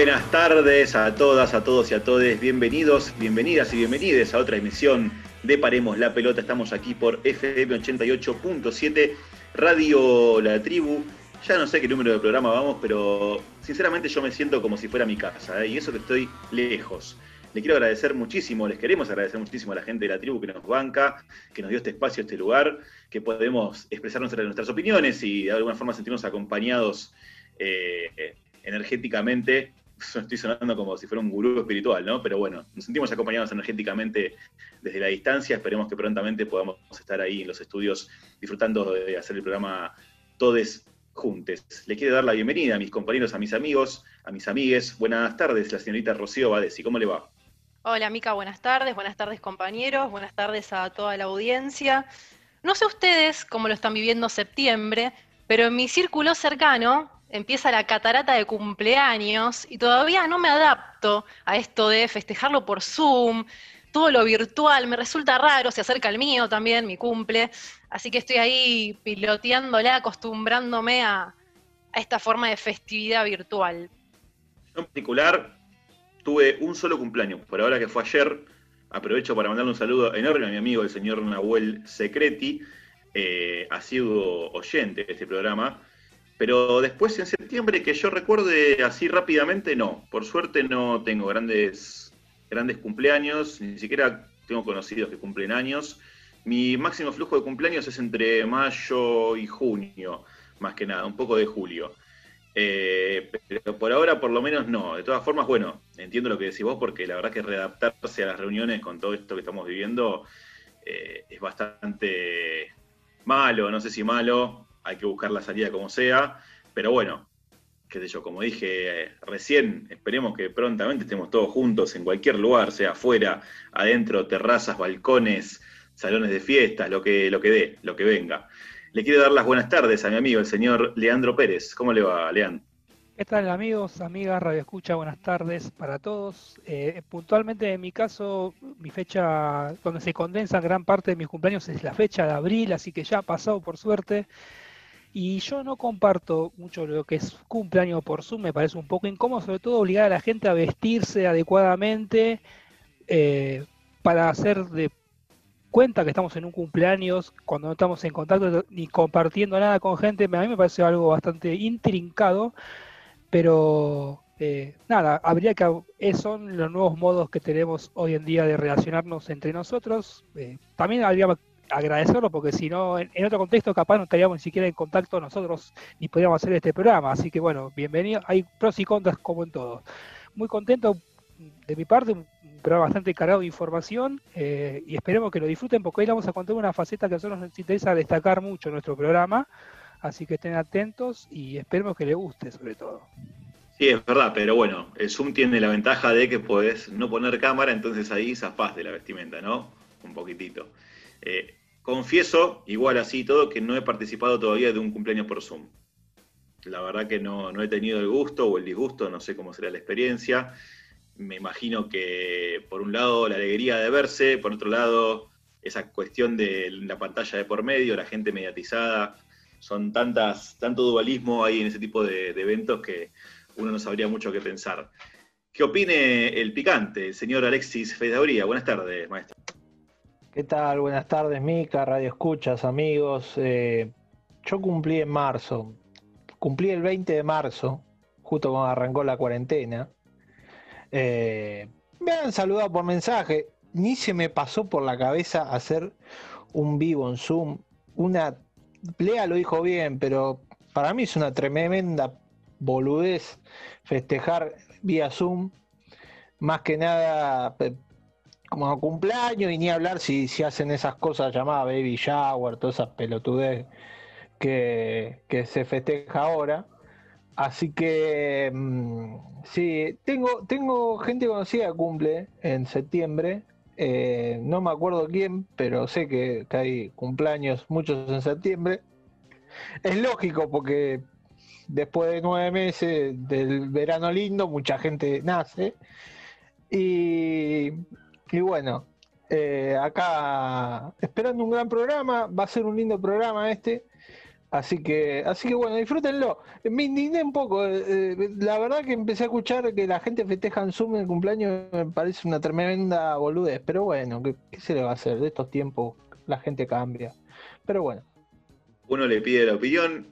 Buenas tardes a todas, a todos y a todes. Bienvenidos, bienvenidas y bienvenides a otra emisión de Paremos la Pelota. Estamos aquí por FM 88.7, Radio La Tribu. Ya no sé qué número de programa vamos, pero sinceramente yo me siento como si fuera mi casa, ¿eh? y eso que estoy lejos. Le quiero agradecer muchísimo, les queremos agradecer muchísimo a la gente de la tribu que nos banca, que nos dio este espacio, este lugar, que podemos expresar nuestras, opiniones y de alguna forma sentirnos acompañados eh, energéticamente. Estoy sonando como si fuera un gurú espiritual, ¿no? Pero bueno, nos sentimos acompañados energéticamente desde la distancia. Esperemos que prontamente podamos estar ahí en los estudios disfrutando de hacer el programa Todes Juntes. Le quiero dar la bienvenida a mis compañeros, a mis amigos, a mis amigues. Buenas tardes, la señorita Rocío Badesi. ¿Cómo le va? Hola, Mica, buenas tardes. Buenas tardes, compañeros. Buenas tardes a toda la audiencia. No sé ustedes cómo lo están viviendo septiembre, pero en mi círculo cercano empieza la catarata de cumpleaños y todavía no me adapto a esto de festejarlo por Zoom, todo lo virtual, me resulta raro, se acerca el mío también, mi cumple, así que estoy ahí piloteándola, acostumbrándome a, esta forma de festividad virtual. Yo en particular tuve un solo cumpleaños, por ahora que fue ayer. Aprovecho para mandarle un saludo enorme a mi amigo, el señor Nahuel Secreti, eh, ha sido oyente de este programa. Pero después en septiembre, que yo recuerde así rápidamente, no. Por suerte no tengo grandes, grandes cumpleaños, ni siquiera tengo conocidos que cumplen años. Mi máximo flujo de cumpleaños es entre mayo y junio, más que nada, un poco de julio. Eh, pero por ahora, por lo menos, no. De todas formas, bueno, entiendo lo que decís vos, porque la verdad que readaptarse a las reuniones con todo esto que estamos viviendo eh, es bastante malo, no sé si malo, hay que buscar la salida como sea, pero bueno, qué sé yo, como dije recién, esperemos que prontamente estemos todos juntos en cualquier lugar, sea afuera, adentro, terrazas, balcones, salones de fiestas, lo que, lo que dé, lo que venga. Le quiero dar las buenas tardes a mi amigo, el señor Leandro Pérez. ¿Cómo le va, Leandro? ¿Qué tal amigos, amigas, Radio Escucha? Buenas tardes para todos. Eh, puntualmente en mi caso, mi fecha donde se condensa gran parte de mis cumpleaños es la fecha de abril, así que ya ha pasado por suerte. Y yo no comparto mucho lo que es cumpleaños por Zoom, me parece un poco incómodo, sobre todo obligar a la gente a vestirse adecuadamente eh, para hacer de cuenta que estamos en un cumpleaños cuando no estamos en contacto ni compartiendo nada con gente, a mí me parece algo bastante intrincado, pero eh, nada, habría que, son los nuevos modos que tenemos hoy en día de relacionarnos entre nosotros. Eh, también habría agradecerlo porque si no, en, otro contexto capaz no estaríamos ni siquiera en contacto nosotros ni podríamos hacer este programa. Así que bueno, bienvenido, hay pros y contras como en todo. Muy contento de mi parte, un programa bastante cargado de información eh, y esperemos que lo disfruten porque hoy vamos a contar una faceta que a nosotros nos interesa destacar mucho en nuestro programa, así que estén atentos y esperemos que les guste sobre todo. Sí, es verdad, pero bueno, el Zoom tiene la ventaja de que puedes no poner cámara, entonces ahí zafás de la vestimenta, ¿no? Un poquitito. Eh, confieso, igual así todo, que no he participado todavía de un cumpleaños por Zoom. La verdad que no, no he tenido el gusto o el disgusto, no sé cómo será la experiencia me imagino que por un lado la alegría de verse, por otro lado esa cuestión de la pantalla de por medio, la gente mediatizada, son tantas, tanto dualismo ahí en ese tipo de, eventos que uno no sabría mucho qué pensar. ¿Qué opine el picante, el señor Alexis Fedauría? Buenas tardes, maestro. ¿Qué tal? Buenas tardes, Mica, Radio Escuchas, amigos. Eh, yo cumplí en marzo, cumplí el 20 de marzo, justo cuando arrancó la cuarentena. Eh, me han saludado por mensaje. Ni se me pasó por la cabeza hacer un vivo en Zoom. Una. Lea lo dijo bien, pero para mí es una tremenda boludez festejar vía Zoom. Más que nada como cumpleaños y ni hablar si, si hacen esas cosas llamadas baby shower, todas esas pelotudez que, que se festeja ahora. Así que mm, sí, tengo, tengo gente conocida que cumple en septiembre. Eh, no me acuerdo quién, pero sé que, hay cumpleaños muchos en septiembre. Es lógico porque después de nueve meses del verano lindo, mucha gente nace. Y, bueno, eh, acá esperando un gran programa, va a ser un lindo programa este Así que, así que bueno, disfrútenlo. Me indigné un poco. Eh, eh, la verdad que empecé a escuchar que la gente festeja en Zoom el cumpleaños, me parece una tremenda boludez. Pero bueno, ¿qué, se le va a hacer? De estos tiempos la gente cambia. Pero bueno. Uno le pide la opinión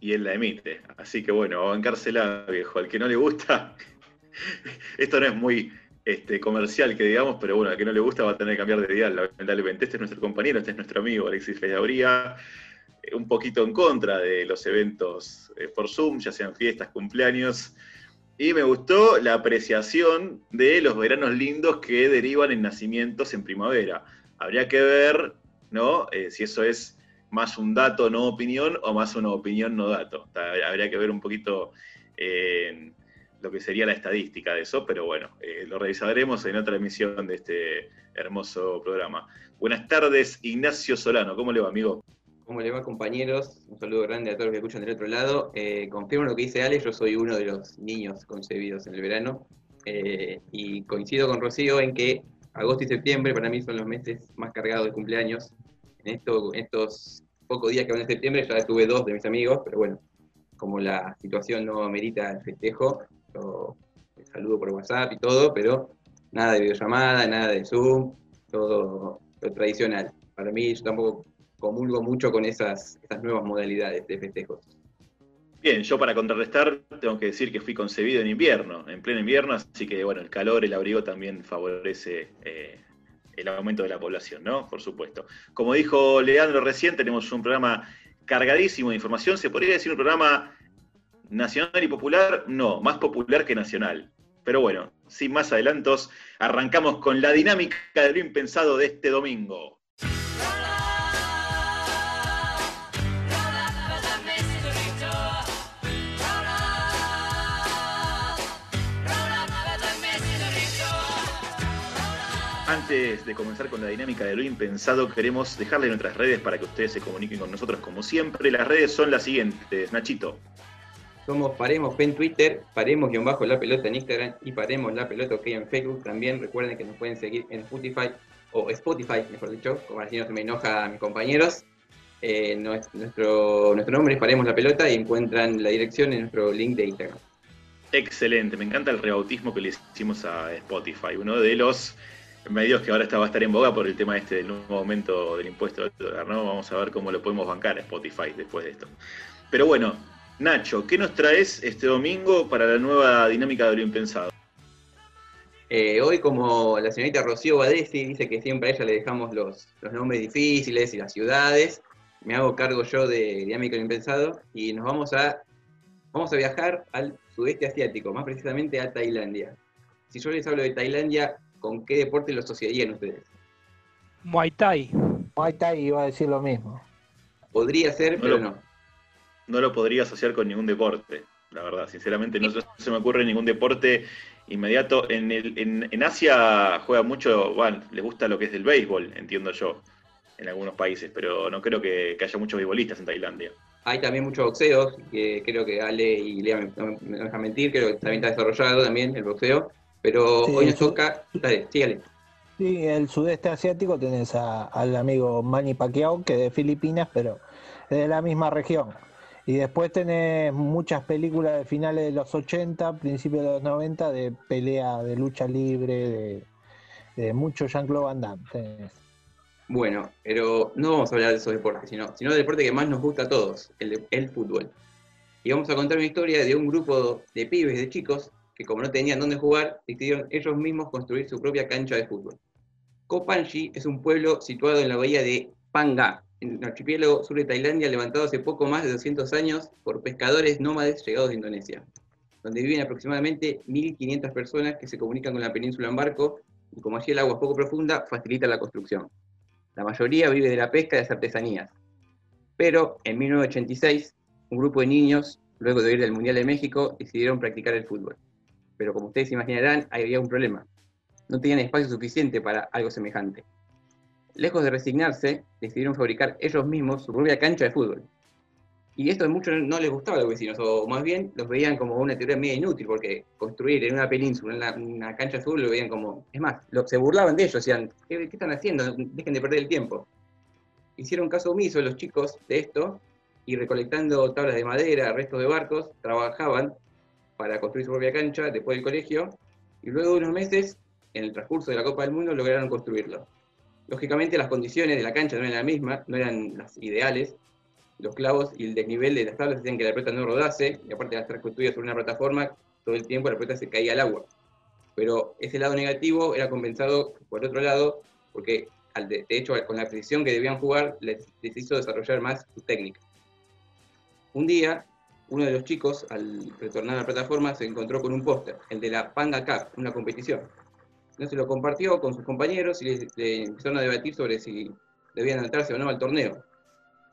y él la emite. Así que bueno, a bancársela, viejo. Al que no le gusta, esto no es muy este, comercial que digamos, pero bueno, al que no le gusta va a tener que cambiar de dial, lamentablemente. Este es nuestro compañero, este es nuestro amigo Alexis Feyabría un poquito en contra de los eventos eh, por Zoom, ya sean fiestas, cumpleaños. Y me gustó la apreciación de los veranos lindos que derivan en nacimientos en primavera. Habría que ver, ¿no? Eh, si eso es más un dato, no opinión, o más una opinión, no dato. Habría que ver un poquito eh, lo que sería la estadística de eso, pero bueno, lo revisaremos en otra emisión de este hermoso programa. Buenas tardes, Ignacio Solano. ¿Cómo le va, amigo? ¿Cómo le va, compañeros? Un saludo grande a todos los que escuchan del otro lado. Eh, confirmo lo que dice Alex, yo soy uno de los niños concebidos en el verano. Eh, y coincido con Rocío en que agosto y septiembre para mí son los meses más cargados de cumpleaños. En, estos pocos días que van en septiembre ya tuve dos de mis amigos, pero bueno, como la situación no amerita el festejo, saludo por WhatsApp y todo, pero nada de videollamada, nada de Zoom, todo lo tradicional. Para mí yo tampoco comulgo mucho con esas, nuevas modalidades de festejos. Bien, yo para contrarrestar tengo que decir que fui concebido en invierno, en pleno invierno, así que bueno, el calor, el abrigo también favorece eh, el aumento de la población, ¿no? Por supuesto. Como dijo Leandro recién, tenemos un programa cargadísimo de información, se podría decir un programa nacional y popular, no, más popular que nacional. Pero bueno, sin más adelantos, arrancamos con la dinámica de lo impensado de este domingo. Antes de comenzar con la dinámica de lo impensado, queremos dejarle nuestras redes para que ustedes se comuniquen con nosotros como siempre. Las redes son las siguientes. Nachito. Somos Paremos en Twitter, Paremos-la bajo pelota en Instagram y Paremos la pelota OK en Facebook. También recuerden que nos pueden seguir en Spotify, o Spotify, mejor dicho, como así no se me enoja a mis compañeros. Eh, nuestro, nuestro nombre es Paremos la pelota y encuentran la dirección en nuestro link de Instagram. Excelente, me encanta el rebautismo que le hicimos a Spotify, uno de los medios que ahora está, va a estar en boga por el tema este del nuevo aumento del impuesto del dólar, ¿no? Vamos a ver cómo lo podemos bancar a Spotify después de esto. Pero bueno, Nacho, ¿qué nos traes este domingo para la nueva dinámica de lo impensado? Eh, hoy, como la señorita Rocío Badesi dice que siempre a ella le dejamos los, nombres difíciles y las ciudades, me hago cargo yo de Dinámica de lo Impensado y nos vamos a, vamos a viajar al sudeste asiático, más precisamente a Tailandia. Si yo les hablo de Tailandia, ¿con qué deporte lo asociarían ustedes? Muay Thai. Muay Thai iba a decir lo mismo. Podría ser, pero no. No lo podría asociar con ningún deporte, la verdad. Sinceramente no se me ocurre ningún deporte inmediato. En, el, en, Asia juega mucho, bueno, les gusta lo que es el béisbol, entiendo yo, en algunos países, pero no creo que, haya muchos beisbolistas en Tailandia. Hay también muchos boxeos, que creo que Ale y Lea me, me dejan mentir, creo que también está desarrollado también el boxeo. Pero hoy nos toca. Dale, sígale. Sí, el sudeste asiático tenés al amigo Manny Pacquiao, que es de Filipinas, pero es de la misma región. Y después tenés muchas películas de finales de los 80, principios de los 90, de pelea, de lucha libre, de, mucho Jean-Claude Van Damme. Bueno, pero no vamos a hablar de esos deportes, sino, sino del deporte que más nos gusta a todos, el, el fútbol. Y vamos a contar una historia de un grupo de pibes, de chicos, que como no tenían dónde jugar, decidieron ellos mismos construir su propia cancha de fútbol. Kopanji es un pueblo situado en la bahía de Panga, en el archipiélago sur de Tailandia, levantado hace poco más de 200 años por pescadores nómades llegados de Indonesia, donde viven aproximadamente 1.500 personas que se comunican con la península en barco, y como allí el agua es poco profunda, facilita la construcción. La mayoría vive de la pesca y las artesanías. Pero en 1986, un grupo de niños, luego de ir del Mundial de México, decidieron practicar el fútbol pero como ustedes imaginarán, había un problema. No tenían espacio suficiente para algo semejante. Lejos de resignarse, decidieron fabricar ellos mismos su propia cancha de fútbol. Y esto a muchos no les gustaba a los vecinos, o más bien los veían como una teoría media inútil, porque construir en una península una, cancha de fútbol lo veían como... Es más, se burlaban de ellos, decían, ¿qué, ¿qué, están haciendo? Dejen de perder el tiempo. Hicieron caso omiso los chicos de esto y recolectando tablas de madera, restos de barcos, trabajaban para construir su propia cancha después del colegio, y luego de unos meses, en el transcurso de la Copa del Mundo, lograron construirlo. Lógicamente las condiciones de la cancha no eran las mismas, no eran las ideales, los clavos y el desnivel de las tablas hacían que la pelota no rodase, y aparte de estar construida sobre una plataforma, todo el tiempo la pelota se caía al agua. Pero ese lado negativo era compensado por otro lado, porque de, hecho con la precisión que debían jugar les, hizo desarrollar más su técnica. Un día, uno de los chicos, al retornar a la plataforma, se encontró con un póster, el de la Panga Cup, una competición. Entonces lo compartió con sus compañeros y le, empezaron a debatir sobre si debían anotarse o no al torneo.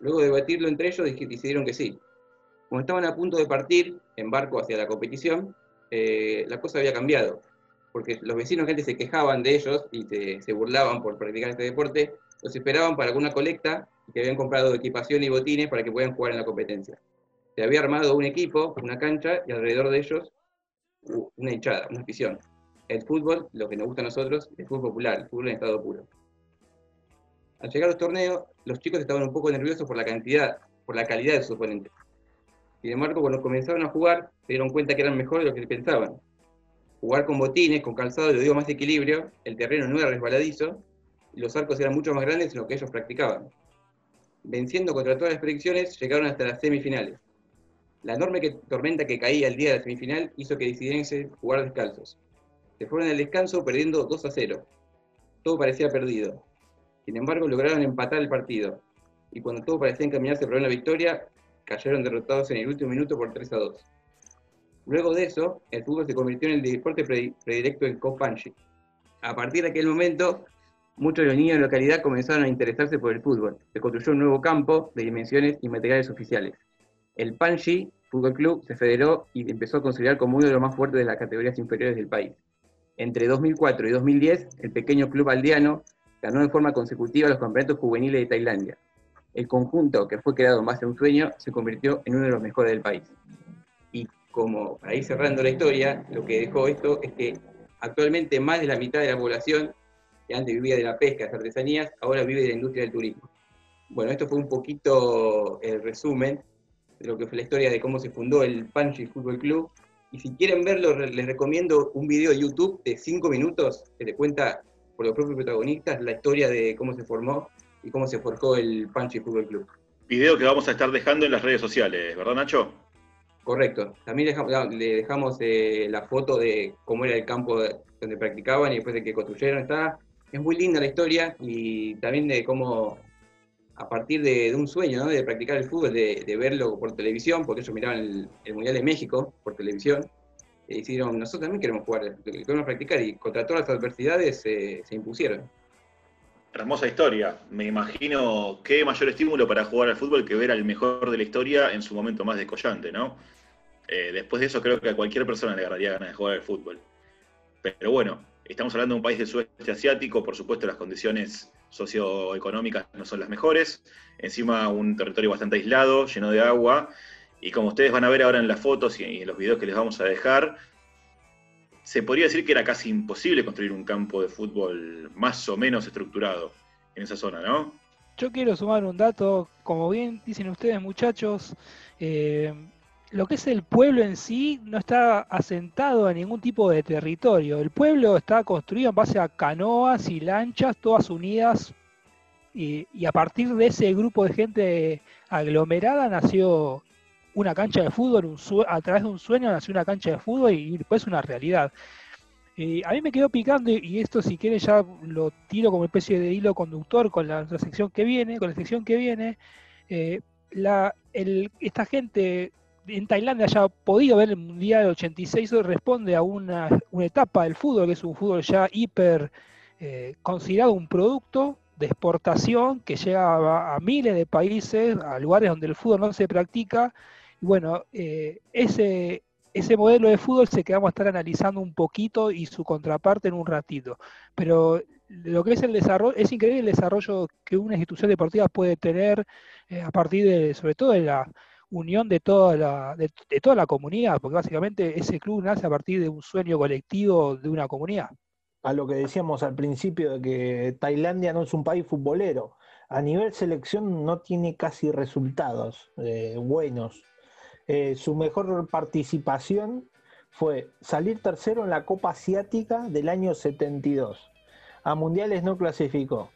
Luego de debatirlo entre ellos, decidieron que sí. Como estaban a punto de partir en barco hacia la competición, eh, la cosa había cambiado, porque los vecinos que antes se quejaban de ellos y se, burlaban por practicar este deporte, los esperaban para alguna colecta que habían comprado equipación y botines para que puedan jugar en la competencia. Se había armado un equipo, una cancha y alrededor de ellos una hinchada, una afición. El fútbol, lo que nos gusta a nosotros, el fútbol popular, el fútbol en estado puro. Al llegar a los torneos, los chicos estaban un poco nerviosos por la cantidad, por la calidad de sus oponentes. Sin embargo, cuando comenzaron a jugar, se dieron cuenta que eran mejores de lo que pensaban. Jugar con botines, con calzado, le dio más equilibrio, el terreno no era resbaladizo, y los arcos eran mucho más grandes de lo que ellos practicaban. Venciendo contra todas las predicciones, llegaron hasta las semifinales. La enorme tormenta que caía el día de la semifinal hizo que decidiesen jugar descalzos. Se fueron al descanso perdiendo 2 a 0. Todo parecía perdido. Sin embargo, lograron empatar el partido. Y cuando todo parecía encaminarse para una victoria, cayeron derrotados en el último minuto por 3 a 2. Luego de eso, el fútbol se convirtió en el deporte predilecto en Kopanji. A partir de aquel momento, muchos de los niños de la localidad comenzaron a interesarse por el fútbol. Se construyó un nuevo campo de dimensiones y materiales oficiales. El Panji Fútbol Club se federó y empezó a considerar como uno de los más fuertes de las categorías inferiores del país. Entre 2004 y 2010, el pequeño club aldeano ganó de forma consecutiva los campeonatos juveniles de Tailandia, el conjunto que fue creado base a un sueño se convirtió en uno de los mejores del país. Y como para ir cerrando la historia, lo que dejó esto es que actualmente más de la mitad de la población, que antes vivía de la pesca, de las artesanías, ahora vive de la industria del turismo. Bueno, esto fue un poquito el resumen de lo que fue la historia de cómo se fundó el Panchi Fútbol Club. Y si quieren verlo, les recomiendo un video de YouTube de 5 minutos que le cuenta por los propios protagonistas la historia de cómo se formó y cómo se forjó el Panchi Fútbol Club. Video que vamos a estar dejando en las redes sociales, ¿verdad Nacho? Correcto. También le dejamos eh, la foto de cómo era el campo donde practicaban y después de que construyeron. Está, es muy linda la historia y también de cómo a partir de, un sueño, de practicar el fútbol, de, verlo por televisión, porque ellos miraban el, Mundial de México por televisión, y decidieron, nosotros también queremos jugar, queremos practicar, y contra todas las adversidades se impusieron. Hermosa historia. Me imagino qué mayor estímulo para jugar al fútbol que ver al mejor de la historia en su momento más descollante, ¿no? Eh, después de eso creo que a cualquier persona le agarraría ganas de jugar al fútbol. Pero bueno, estamos hablando de un país del sudeste asiático, por supuesto las condiciones socioeconómicas no son las mejores, encima un territorio bastante aislado, lleno de agua, y como ustedes van a ver ahora en las fotos y en los videos que les vamos a dejar, se podría decir que era casi imposible construir un campo de fútbol más o menos estructurado en esa zona, ¿no? Yo quiero sumar un dato, como bien dicen ustedes muchachos, eh, lo que es el pueblo en sí no está asentado en ningún tipo de territorio. El pueblo está construido en base a canoas y lanchas, todas unidas, y, a partir de ese grupo de gente aglomerada nació una cancha de fútbol, a través de un sueño nació una cancha de fútbol y, después una realidad. Eh, a mí me quedó picando, y esto si quieren ya lo tiro como especie de hilo conductor con la, sección que viene, con la sección que viene, eh, esta gente en Tailandia haya podido ver el Mundial 86 responde a una, etapa del fútbol, que es un fútbol ya hiper eh, considerado un producto de exportación que llega a, miles de países, a lugares donde el fútbol no se practica, bueno, eh, ese, ese modelo de fútbol se que vamos a estar analizando un poquito y su contraparte en un ratito. Pero lo que es el desarrollo, es increíble el desarrollo que una institución deportiva puede tener eh, a partir de, sobre todo de la unión de toda la, de, toda la comunidad, porque básicamente ese club nace a partir de un sueño colectivo de una comunidad. A lo que decíamos al principio de que Tailandia no es un país futbolero. a nivel selección no tiene casi resultados eh, buenos. Eh, su mejor participación fue salir tercero en la Copa Asiática del año 72. A Mundiales no clasificó.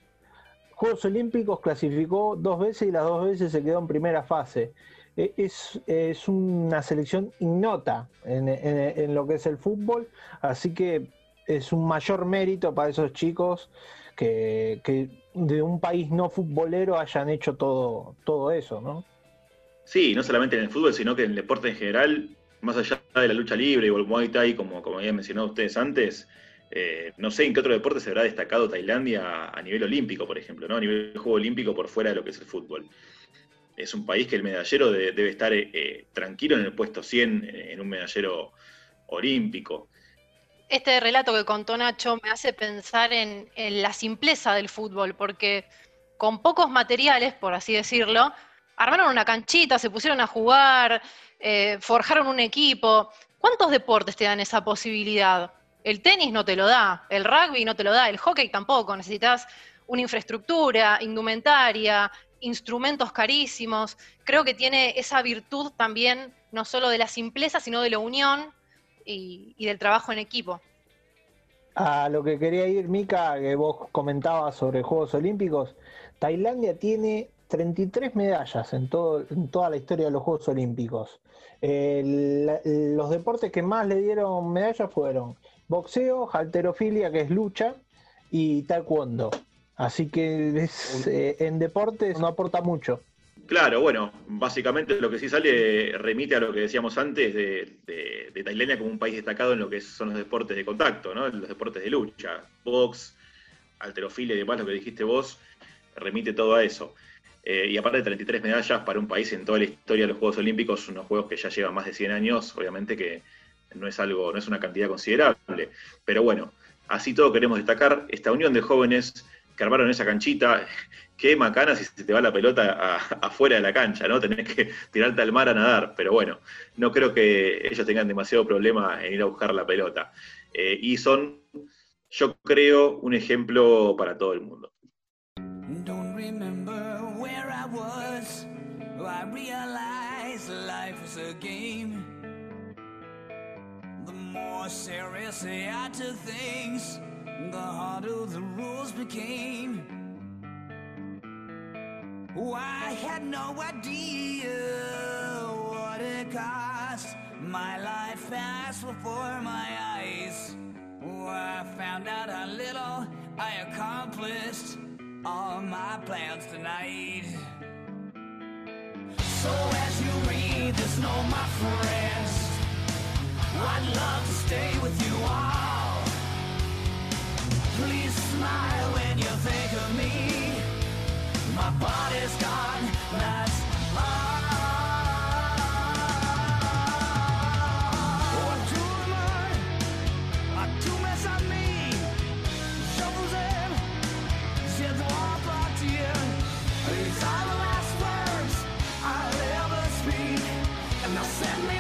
Juegos Olímpicos clasificó dos veces y las dos veces se quedó en primera fase. E, es, una selección ignota en, lo que es el fútbol, así que es un mayor mérito para esos chicos que, de un país no futbolero hayan hecho todo, todo eso, ¿no? Sí, no solamente en el fútbol, sino que en el deporte en general, más allá de la lucha libre o el Muay Thai, como, como habían mencionado ustedes antes, eh, no sé en qué otro deporte se habrá destacado Tailandia a nivel olímpico, por ejemplo, ¿no? A nivel de juego olímpico por fuera de lo que es el fútbol. Es un país que el medallero debe estar eh, eh, tranquilo en el puesto 100 en un medallero olímpico. Este relato que contó Nacho me hace pensar en, la simpleza del fútbol, porque con pocos materiales, por así decirlo, armaron una canchita, se pusieron a jugar, forjaron un equipo. ¿Cuántos deportes te dan esa posibilidad? El tenis no te lo da, el rugby no te lo da, el hockey tampoco. Necesitas una infraestructura, indumentaria, instrumentos carísimos. Creo que tiene esa virtud también, no solo de la simpleza, sino de la unión y, del trabajo en equipo. A lo que quería ir, Mica, que vos comentabas sobre Juegos Olímpicos, Tailandia tiene 33 medallas en, todo, en toda la historia de los Juegos Olímpicos. los deportes que más le dieron medallas fueron boxeo, halterofilia, que es lucha, y taekwondo. Así que eh, en deportes no aporta mucho. Claro, bueno, básicamente lo que sí sale remite a lo que decíamos antes de, Tailandia como un país destacado en lo que son los deportes de contacto, ¿no? los deportes de lucha, box, alterofilia y demás, lo que dijiste vos, remite todo a eso. Eh, y aparte de 33 medallas para un país en toda la historia de los Juegos Olímpicos, unos Juegos que ya llevan más de 100 años, obviamente que no es algo, no es una cantidad considerable. Pero bueno, así todo queremos destacar esta unión de jóvenes que armaron esa canchita. Qué macana si se te va la pelota afuera de la cancha, ¿no? Tenés que tirarte al mar a nadar. Pero bueno, no creo que ellos tengan demasiado problema en ir a buscar la pelota. Eh, y son, yo creo, un ejemplo para todo el mundo. more the harder the rules became. Oh, I had no idea what it cost. My life passed before my eyes. Oh, I found out how little I accomplished all my plans tonight. So as you read this, know my friends. I'd love to stay with you all. Please smile when you think of me. My body's gone, that's. Ah. Oh, These are the last words I'll ever speak, and they'll send me.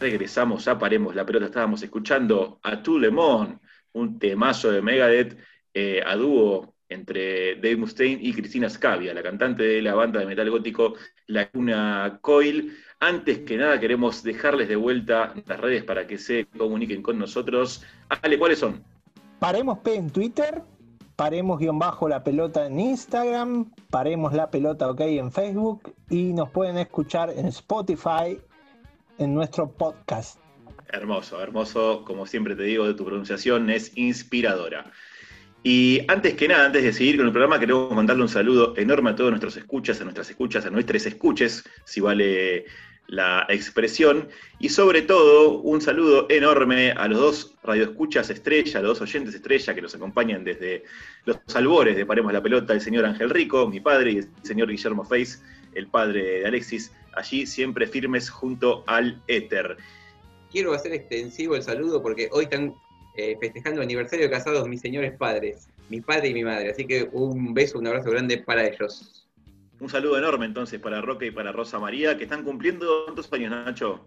Regresamos a Paremos la Pelota. Estábamos escuchando a Tout Le Monde, un temazo de Megadeth eh, a dúo entre Dave Mustaine y Cristina Scavia, la cantante de la banda de metal gótico La Cuna Coil. Antes que nada, queremos dejarles de vuelta las redes para que se comuniquen con nosotros. Ale, ¿cuáles son? Paremos P en Twitter, paremos guion bajo la pelota en Instagram, paremos la pelota ok en Facebook y nos pueden escuchar en Spotify, en nuestro podcast. Hermoso, hermoso. Como siempre te digo, de tu pronunciación es inspiradora. Y antes que nada, antes de seguir con el programa, queremos mandarle un saludo enorme a todos nuestros escuchas, a nuestras escuchas, a nuestros escuches, si vale la expresión, y sobre todo un saludo enorme a los dos radioescuchas estrella, a los dos oyentes estrella que nos acompañan desde los albores de Paremos la Pelota, el señor Ángel Rico, mi padre, y el señor Guillermo Feis, el padre de Alexis, allí siempre firmes junto al éter. Quiero hacer extensivo el saludo porque hoy están eh, festejando el aniversario de casados mis señores padres, mi padre y mi madre, así que un beso, un abrazo grande para ellos. Un saludo enorme entonces para Roque y para Rosa María, que están cumpliendo cuántos años, Nacho.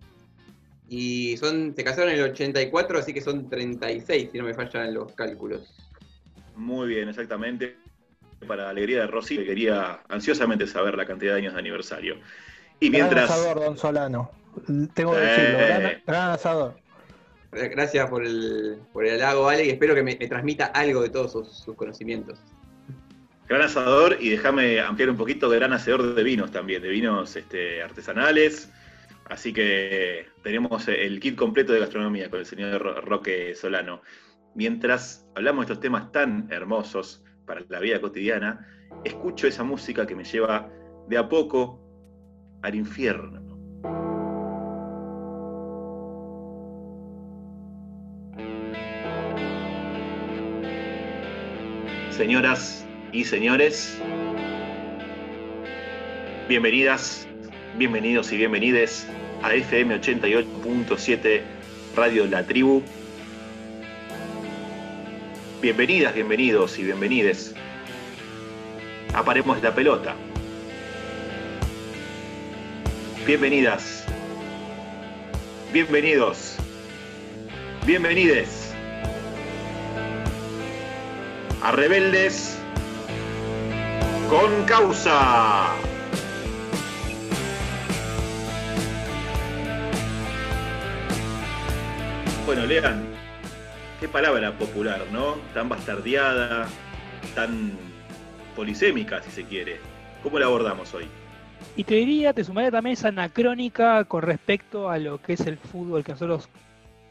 Y son, se casaron en el 84, así que son 36, si no me fallan los cálculos. Muy bien, exactamente. Para la alegría de Rosy, que quería ansiosamente saber la cantidad de años de aniversario. Y mientras. Gran asador, don Solano. Tengo que decirlo, gran, asador. Gracias por el, por el halago, Ale, y espero que me, transmita algo de todos sus conocimientos gran asador y déjame ampliar un poquito, gran hacedor de vinos también, de vinos este, artesanales. Así que tenemos el kit completo de gastronomía con el señor Roque Solano. Mientras hablamos de estos temas tan hermosos para la vida cotidiana, escucho esa música que me lleva de a poco al infierno. Señoras y señores, bienvenidas, bienvenidos y bienvenides a FM 88.7 Radio La Tribu. Bienvenidas, bienvenidos y bienvenides. Aparemos la pelota. Bienvenidas. Bienvenidos. Bienvenides. A rebeldes con causa. Bueno, lean, qué palabra popular, ¿no? Tan bastardeada, tan polisémica, si se quiere. ¿Cómo la abordamos hoy? Y te diría, te sumaría también esa anacrónica con respecto a lo que es el fútbol que nosotros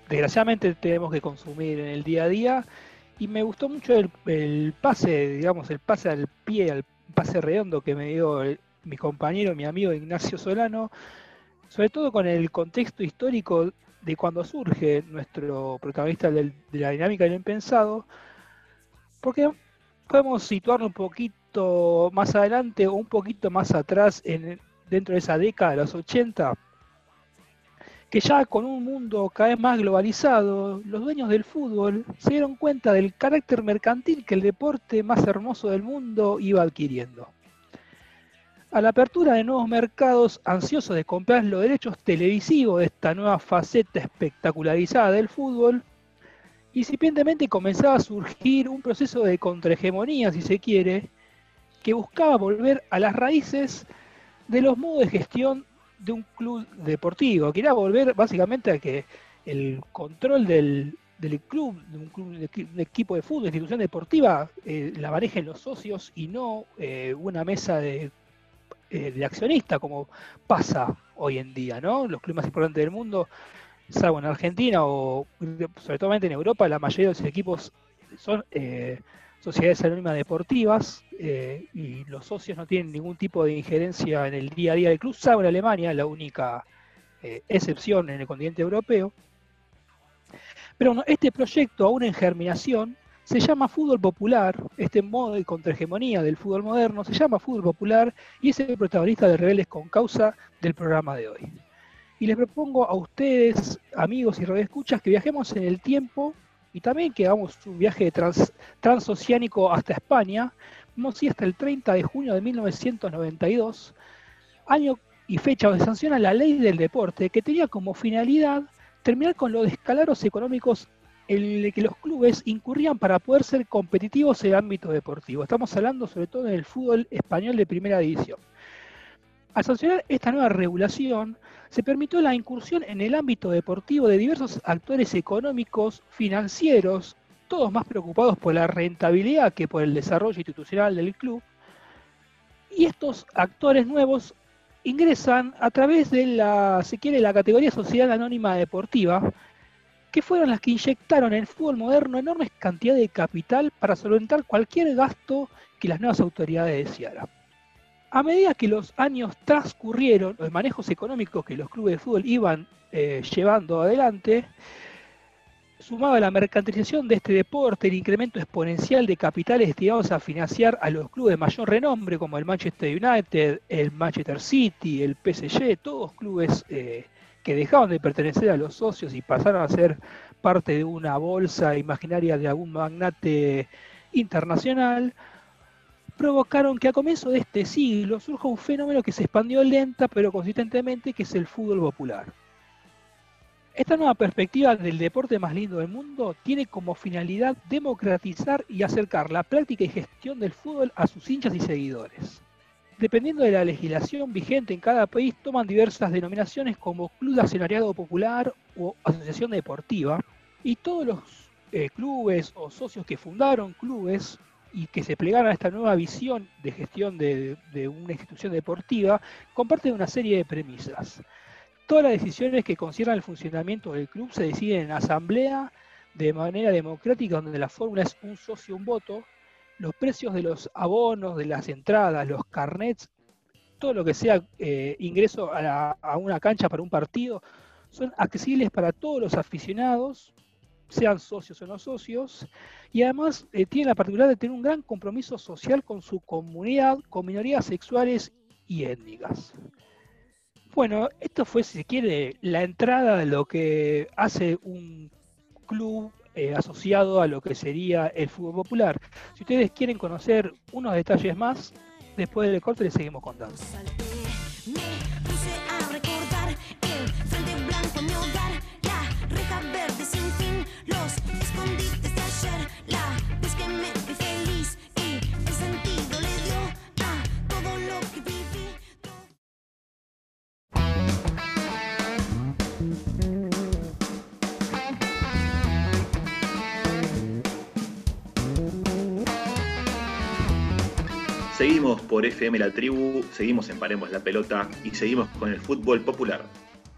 desgraciadamente tenemos que consumir en el día a día. Y me gustó mucho el, pase, digamos, el pase al pie, al pase redondo que me dio mi compañero, mi amigo Ignacio Solano, sobre todo con el contexto histórico de cuando surge nuestro protagonista de la dinámica del impensado, porque podemos situarnos un poquito más adelante o un poquito más atrás en, dentro de esa década de los 80, que ya con un mundo cada vez más globalizado, los dueños del fútbol se dieron cuenta del carácter mercantil que el deporte más hermoso del mundo iba adquiriendo. A la apertura de nuevos mercados, ansiosos de comprar los derechos televisivos de esta nueva faceta espectacularizada del fútbol, incipientemente comenzaba a surgir un proceso de contrahegemonía, si se quiere, que buscaba volver a las raíces de los modos de gestión de un club deportivo. Quería volver básicamente a que el control del, club, de un, club, de equipo de fútbol, de institución deportiva, eh, la manejen los socios y no eh, una mesa de, eh, de accionistas como pasa hoy en día, ¿no? Los clubes más importantes del mundo, salvo en Argentina o sobre todo en Europa, la mayoría de los equipos son sociedades anónimas deportivas eh, y los socios no tienen ningún tipo de injerencia en el día a día del club, salvo en Alemania, la única eh, excepción en el continente europeo. Pero bueno, este proyecto, aún en germinación, se llama fútbol popular, este modo de contrahegemonía del fútbol moderno, se llama fútbol popular y es el protagonista de Rebeldes con Causa del programa de hoy. Y les propongo a ustedes, amigos y radioescuchas, que viajemos en el tiempo y también que hagamos un viaje trans, transoceánico hasta España. Vamos a hasta el 30 de junio de 1992, año y fecha donde sanciona la ley del deporte, que tenía como finalidad terminar con los descalabros económicos en los que los clubes incurrían para poder ser competitivos en el ámbito deportivo. Estamos hablando sobre todo del fútbol español de primera división. Al sancionar esta nueva regulación, se permitió la incursión en el ámbito deportivo de diversos actores económicos, financieros, todos más preocupados por la rentabilidad que por el desarrollo institucional del club. Y estos actores nuevos ingresan a través de la, si quiere, la categoría Sociedad Anónima Deportiva, que fueron las que inyectaron en el fútbol moderno enormes cantidades de capital para solventar cualquier gasto que las nuevas autoridades desearan. A medida que los años transcurrieron, los manejos económicos que los clubes de fútbol iban eh, llevando adelante, sumado a la mercantilización de este deporte, el incremento exponencial de capitales destinados a financiar a los clubes de mayor renombre, como el Manchester United, el Manchester City, el PSG, todos clubes eh, que dejaban de pertenecer a los socios y pasaron a ser parte de una bolsa imaginaria de algún magnate internacional, provocaron que a comienzo de este siglo surja un fenómeno que se expandió lenta pero consistentemente, que es el fútbol popular. Esta nueva perspectiva del deporte más lindo del mundo tiene como finalidad democratizar y acercar la práctica y gestión del fútbol a sus hinchas y seguidores. Dependiendo de la legislación vigente en cada país, toman diversas denominaciones como Club de Accionariado Popular o Asociación Deportiva, y todos los eh, clubes o socios que fundaron clubes y que se plegaron a esta nueva visión de gestión de, una institución deportiva, comparten una serie de premisas. Todas las decisiones que conciernan el funcionamiento del club se deciden en asamblea de manera democrática, donde la fórmula es un socio, un voto. Los precios de los abonos, de las entradas, los carnets, todo lo que sea eh, ingreso a una cancha para un partido, son accesibles para todos los aficionados, sean socios o no socios, y además eh, tiene la particularidad de tener un gran compromiso social con su comunidad, con minorías sexuales y étnicas. Bueno, esto fue, si se quiere, la entrada de lo que hace un club eh, asociado a lo que sería el fútbol popular. Si ustedes quieren conocer unos detalles más, después del corte les seguimos contando. Seguimos por FM La Tribu, seguimos en Paremos la Pelota y seguimos con el fútbol popular.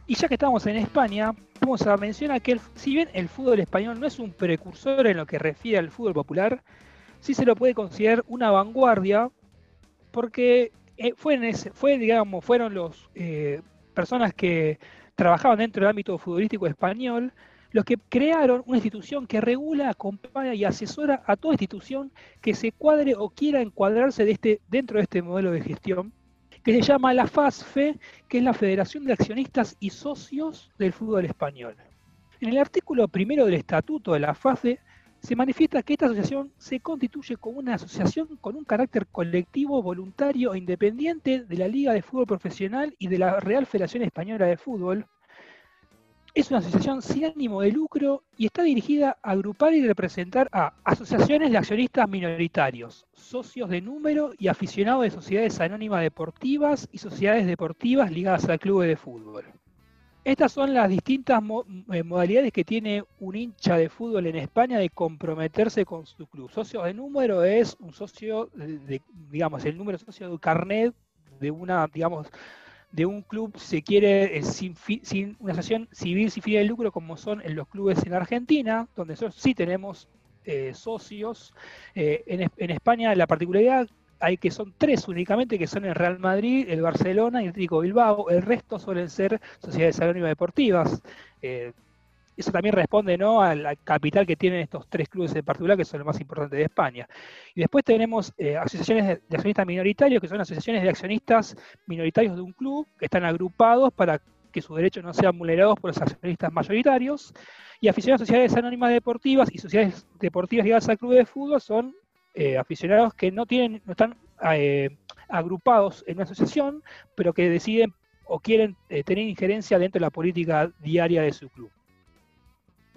Y ya que estamos en España, vamos a mencionar que si bien el fútbol español no es un precursor en lo que refiere al fútbol popular, sí se lo puede considerar una vanguardia porque eh, fue, fueron los eh, personas que trabajaban dentro del ámbito futbolístico español los que crearon una institución que regula, acompaña y asesora a toda institución que se cuadre o quiera encuadrarse este, dentro de este modelo de gestión, que se llama la FASFE, que es la Federación de Accionistas y Socios del Fútbol Español. En el artículo primero del estatuto de la FASFE se manifiesta que esta asociación se constituye como una asociación con un carácter colectivo, voluntario e independiente de la Liga de Fútbol Profesional y de la Real Federación Española de Fútbol. Es una asociación sin ánimo de lucro y está dirigida a agrupar y representar a asociaciones de accionistas minoritarios, socios de número y aficionados de sociedades anónimas deportivas y sociedades deportivas ligadas al club de fútbol. Estas son las distintas eh, modalidades que tiene un hincha de fútbol en España de comprometerse con su club. Socio de número es un socio, de- digamos, el número socio de un carnet de una, digamos, de un club, se quiere, eh, sin, sin una asociación civil sin fines de lucro, como son en los clubes en Argentina, donde nosotros sí tenemos eh, socios. Eh, en, en España la particularidad hay que son tres únicamente, que son el Real Madrid, el Barcelona y el Atlético Bilbao. El resto suelen ser sociedades anónimas deportivas. Eso también responde ¿no? al al capital que tienen estos tres clubes en particular, que son los más importantes de España. Y después tenemos eh, asociaciones de, accionistas minoritarios, que son asociaciones de accionistas minoritarios de un club, que están agrupados para que sus derechos no sean vulnerados por los accionistas mayoritarios. Y aficionados a sociedades anónimas deportivas y sociedades deportivas ligadas al club de fútbol son eh, aficionados que no tienen, no están eh, agrupados en una asociación, pero que deciden o quieren tener injerencia dentro de la política diaria de su club.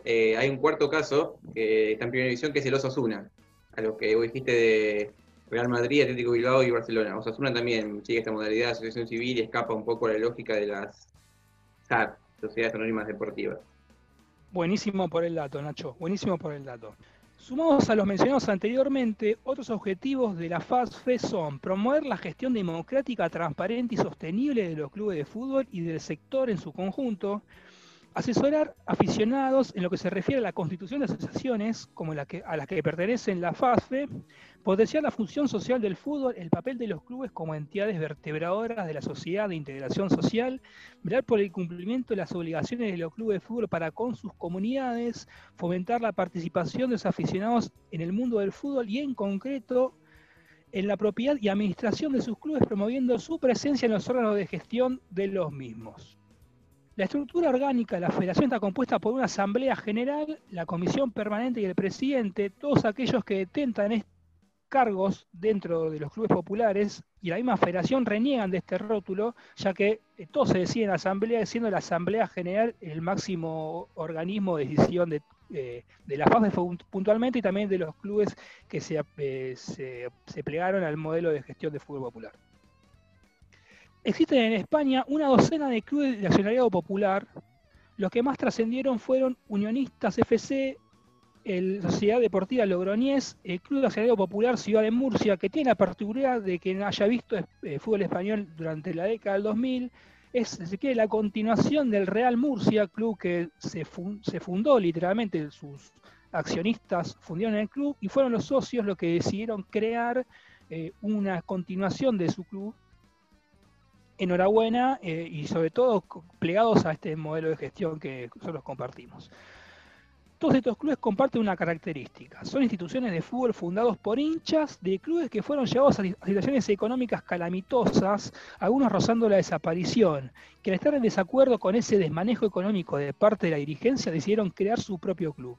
Eh, hay un cuarto caso que está en primera división, que es el Osasuna, a lo que vos dijiste de Real Madrid, Atlético Bilbao y Barcelona. Osasuna también sigue esta modalidad de asociación civil y escapa un poco la lógica de las SAD, Sociedades Anónimas Deportivas. Buenísimo por el dato, Nacho. Buenísimo por el dato. Sumados a los mencionados anteriormente, otros objetivos de la FASFE son promover la gestión democrática, transparente y sostenible de los clubes de fútbol y del sector en su conjunto, Asesorar aficionados en lo que se refiere a la constitución de asociaciones como la que, a las que pertenecen la FASFE, potenciar la función social del fútbol, el papel de los clubes como entidades vertebradoras de la sociedad de integración social, velar por el cumplimiento de las obligaciones de los clubes de fútbol para con sus comunidades, fomentar la participación de los aficionados en el mundo del fútbol y en concreto en la propiedad y administración de sus clubes promoviendo su presencia en los órganos de gestión de los mismos. La estructura orgánica de la federación está compuesta por una asamblea general, la comisión permanente y el presidente, todos aquellos que detentan cargos dentro de los clubes populares y la misma federación reniegan de este rótulo, ya que todo se decide en la asamblea, siendo la asamblea general el máximo organismo de decisión de, eh, de la FAF puntualmente y también de los clubes que se, eh, se plegaron al modelo de gestión de fútbol popular. Existen en España una docena de clubes de accionariado popular. Los que más trascendieron fueron Unionistas FC, el Sociedad Deportiva Logroñés, el Club de Accionariado Popular Ciudad de Murcia, que tiene la particularidad de que haya visto eh, fútbol español durante la década del 2000. Es, se quiere, la continuación del Real Murcia, club que se, fun, se fundó literalmente, sus accionistas fundieron el club y fueron los socios los que decidieron crear eh, una continuación de su club enhorabuena eh, y sobre todo plegados a este modelo de gestión que nosotros compartimos. Todos estos clubes comparten una característica. Son instituciones de fútbol fundados por hinchas de clubes que fueron llevados a situaciones económicas calamitosas, algunos rozando la desaparición, que al estar en desacuerdo con ese desmanejo económico de parte de la dirigencia decidieron crear su propio club,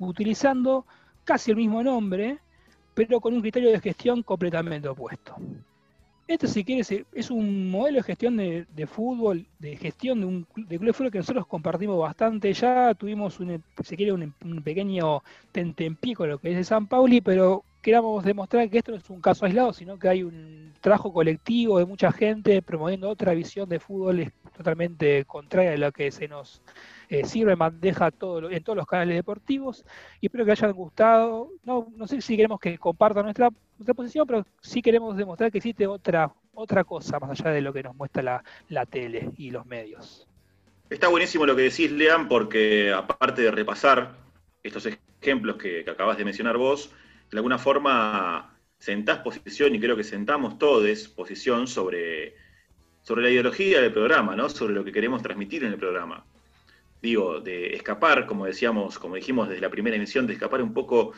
utilizando casi el mismo nombre, pero con un criterio de gestión completamente opuesto. Este, si quieres, es un modelo de gestión de, de fútbol, de gestión de un de club de fútbol que nosotros compartimos bastante. Ya tuvimos, un, si quiere, un, un pequeño tentempié con lo que es de San Pauli, pero queramos demostrar que esto no es un caso aislado, sino que hay un trabajo colectivo de mucha gente promoviendo otra visión de fútbol totalmente contraria a lo que se nos eh, sirve bandeja todo, en todos los canales deportivos y espero que hayan gustado. No, no sé si queremos que compartan nuestra, posición, pero sí queremos demostrar que existe otra, otra cosa más allá de lo que nos muestra la, tele y los medios. Está buenísimo lo que decís, Lean, porque aparte de repasar estos ejemplos que, que acabas de mencionar vos, de alguna forma sentás posición y creo que sentamos todos posición sobre, sobre la ideología del programa, ¿no? sobre lo que queremos transmitir en el programa digo, de escapar, como decíamos, como dijimos desde la primera emisión, de escapar un poco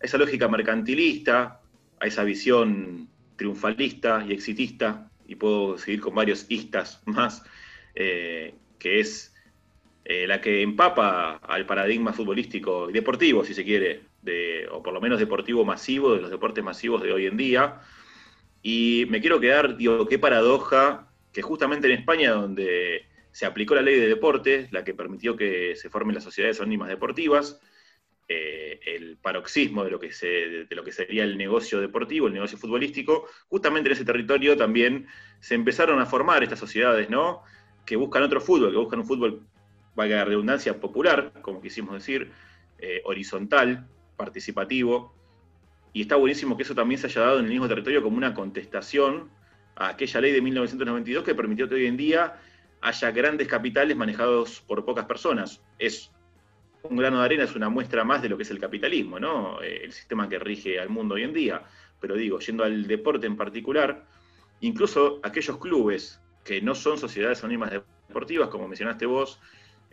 a esa lógica mercantilista, a esa visión triunfalista y exitista, y puedo seguir con varios istas más, eh, que es eh, la que empapa al paradigma futbolístico y deportivo, si se quiere, de, o por lo menos deportivo masivo, de los deportes masivos de hoy en día. Y me quiero quedar, digo, qué paradoja que justamente en España, donde se aplicó la ley de deportes, la que permitió que se formen las sociedades anónimas deportivas, eh, el paroxismo de lo, que de lo que sería el negocio deportivo, el negocio futbolístico, justamente en ese territorio también se empezaron a formar estas sociedades, ¿no? Que buscan otro fútbol, que buscan un fútbol, valga la redundancia, popular, como quisimos decir, eh, horizontal, participativo, y está buenísimo que eso también se haya dado en el mismo territorio como una contestación a aquella ley de 1992 que permitió que hoy en día haya grandes capitales manejados por pocas personas. Es un grano de arena, es una muestra más de lo que es el capitalismo, ¿no? Eh, el sistema que rige al mundo hoy en día. Pero digo, yendo al deporte en particular, incluso aquellos clubes que no son sociedades anónimas deportivas, como mencionaste vos,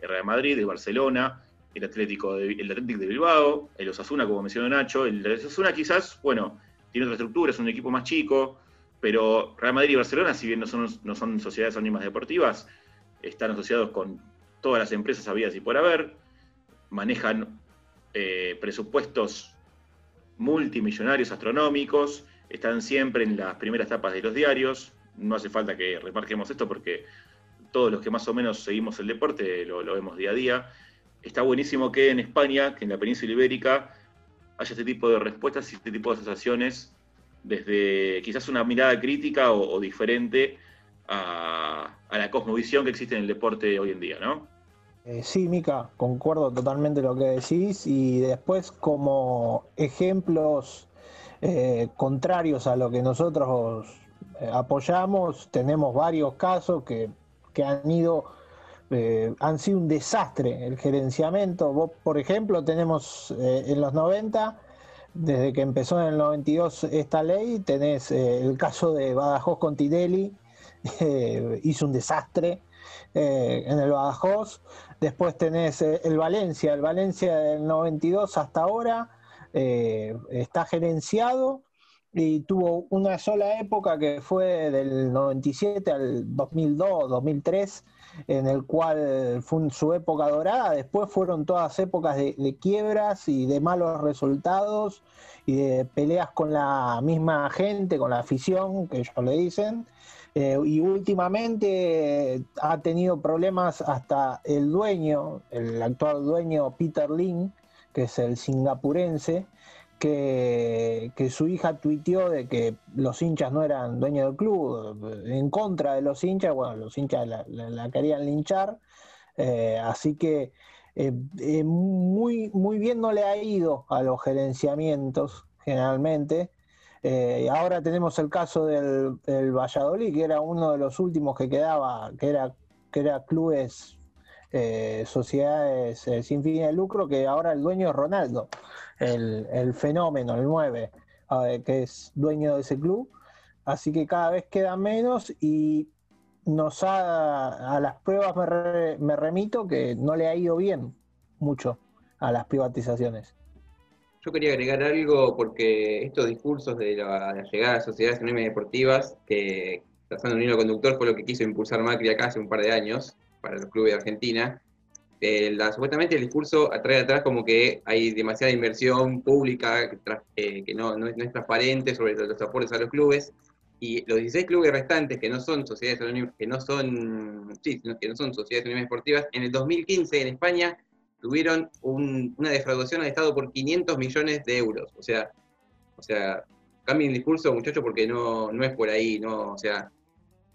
el Real Madrid, el Barcelona, el Atlético de, el Atlético de Bilbao, el Osasuna, como mencionó Nacho, el Osasuna quizás, bueno, tiene otra estructura, es un equipo más chico, pero Real Madrid y Barcelona, si bien no son, no son sociedades anónimas deportivas, están asociados con todas las empresas habidas y por haber, manejan eh, presupuestos multimillonarios astronómicos, están siempre en las primeras tapas de los diarios, no hace falta que remarquemos esto porque todos los que más o menos seguimos el deporte lo, lo vemos día a día. Está buenísimo que en España, que en la península ibérica, haya este tipo de respuestas y este tipo de asociaciones desde quizás una mirada crítica o, diferente a, la cosmovisión que existe en el deporte hoy en día, ¿no? Eh, sí, Mica, concuerdo totalmente lo que decís y después como ejemplos eh, contrarios a lo que nosotros eh, apoyamos, tenemos varios casos que, que han ido han sido un desastre el gerenciamiento. Vos, por ejemplo, tenemos en los 90, desde que empezó en el 92 esta ley, tenés eh, el caso de Badajoz con Tinelli, eh, hizo un desastre eh, en el Badajoz. Después tenés el Valencia, el Valencia del 92 hasta ahora está gerenciado y tuvo una sola época que fue del 97 al 2002, 2003, en el cual fue su época dorada. Después fueron todas épocas de, quiebras y de malos resultados y de peleas con la misma gente, con la afición, que ellos le dicen. Eh, y últimamente ha tenido problemas hasta el dueño, el actual dueño Peter Lin, que es el singapurense, que, su hija tuiteó de que los hinchas no eran dueños del club, en contra de los hinchas, bueno, los hinchas la, querían linchar, eh, así que eh, eh, muy, muy bien no le ha ido a los gerenciamientos generalmente. Ahora tenemos el caso del, del Valladolid, que era uno de los últimos que quedaba, que era, que era clubes, eh, sociedades eh, sin fines de lucro, que ahora el dueño es Ronaldo, el, el fenómeno, el 9, eh, que es dueño de ese club. Así que cada vez quedan menos y nos ha, a las pruebas me, me remito que no le ha ido bien mucho a las privatizaciones. Yo quería agregar algo porque estos discursos de la, la llegada de sociedades anónimas deportivas, que trazando un hilo conductor fue lo que quiso impulsar Macri acá hace un par de años para los clubes de Argentina. Eh, supuestamente el discurso atrae atrás como que hay demasiada inversión pública que, eh, no, es, transparente sobre los, aportes a los clubes. Y los 16 clubes restantes que no son sociedades anónimas, que no son, sí, que no son sociedades anónimas deportivas, en el 2015 en España tuvieron un- una defraudación al Estado por 500 millones de euros. O sea, o sea, cambien el discurso, muchachos, porque no, no es por ahí, no, o sea,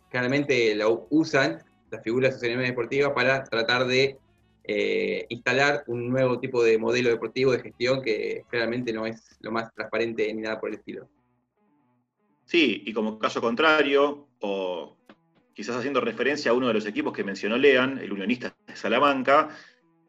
claramente la usan las figuras de sociedad deportiva para tratar de eh, instalar un nuevo tipo de modelo deportivo de gestión que claramente no es lo más transparente ni nada por el estilo. Sí, y como caso contrario, o quizás haciendo referencia a uno de los equipos que mencionó Lean, el unionista de Salamanca,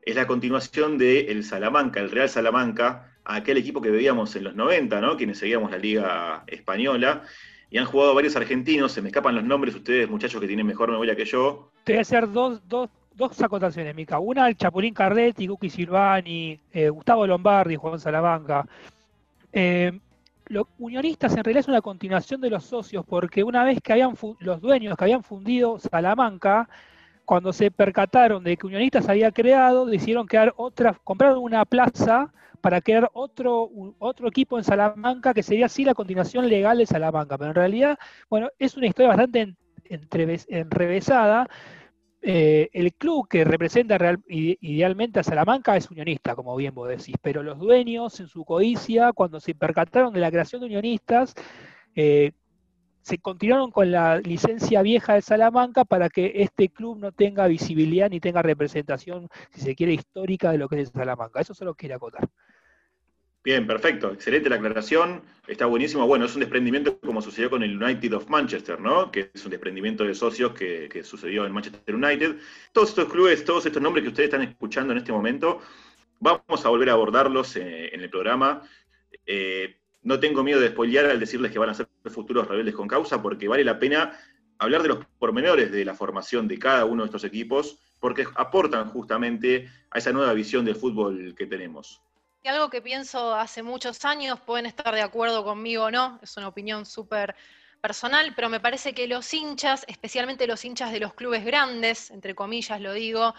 es la continuación del el Salamanca, el Real Salamanca, aquel equipo que veíamos en los 90, ¿no? Quienes seguíamos la Liga Española, y han jugado varios argentinos, se me escapan los nombres, ustedes muchachos que tienen mejor memoria que yo. Te voy a hacer dos, dos, dos acotaciones, Mica. Una, el Chapulín Cardetti, Guki Silvani, eh, Gustavo Lombardi, Juan Salamanca. Eh, los unionistas en realidad es una continuación de los socios, porque una vez que habían los dueños que habían fundido Salamanca, cuando se percataron de que Unionistas había creado, decidieron crear otra, compraron una plaza para crear otro, otro equipo en Salamanca que sería así la continuación legal de Salamanca. Pero en realidad, bueno, es una historia bastante en- entreves- enrevesada. Eh, el club que representa idealmente a Salamanca es unionista, como bien vos decís, pero los dueños en su codicia, cuando se percataron de la creación de unionistas, eh, se continuaron con la licencia vieja de Salamanca para que este club no tenga visibilidad ni tenga representación, si se quiere, histórica de lo que es Salamanca. Eso solo quería acotar. Bien, perfecto, excelente la aclaración, está buenísimo. Bueno, es un desprendimiento como sucedió con el United of Manchester, ¿no? Que es un desprendimiento de socios que, que sucedió en Manchester United. Todos estos clubes, todos estos nombres que ustedes están escuchando en este momento, vamos a volver a abordarlos eh, en el programa. Eh, no tengo miedo de spoilear al decirles que van a ser futuros rebeldes con causa, porque vale la pena hablar de los pormenores de la formación de cada uno de estos equipos, porque aportan justamente a esa nueva visión del fútbol que tenemos. Y algo que pienso hace muchos años, pueden estar de acuerdo conmigo o no, es una opinión súper personal, pero me parece que los hinchas, especialmente los hinchas de los clubes grandes, entre comillas lo digo,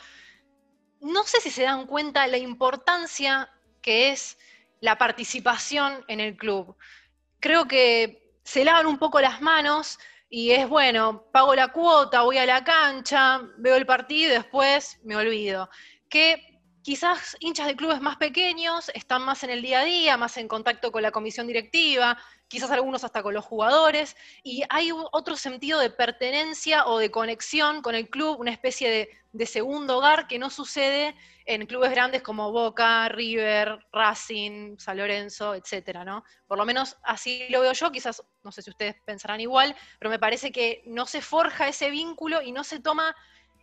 no sé si se dan cuenta la importancia que es la participación en el club. Creo que se lavan un poco las manos y es bueno, pago la cuota, voy a la cancha, veo el partido y después me olvido. Que quizás hinchas de clubes más pequeños están más en el día a día, más en contacto con la comisión directiva, quizás algunos hasta con los jugadores, y hay otro sentido de pertenencia o de conexión con el club, una especie de, de segundo hogar que no sucede en clubes grandes como Boca, River, Racing, San Lorenzo, etcétera, ¿no? Por lo menos así lo veo yo, quizás no sé si ustedes pensarán igual, pero me parece que no se forja ese vínculo y no se toma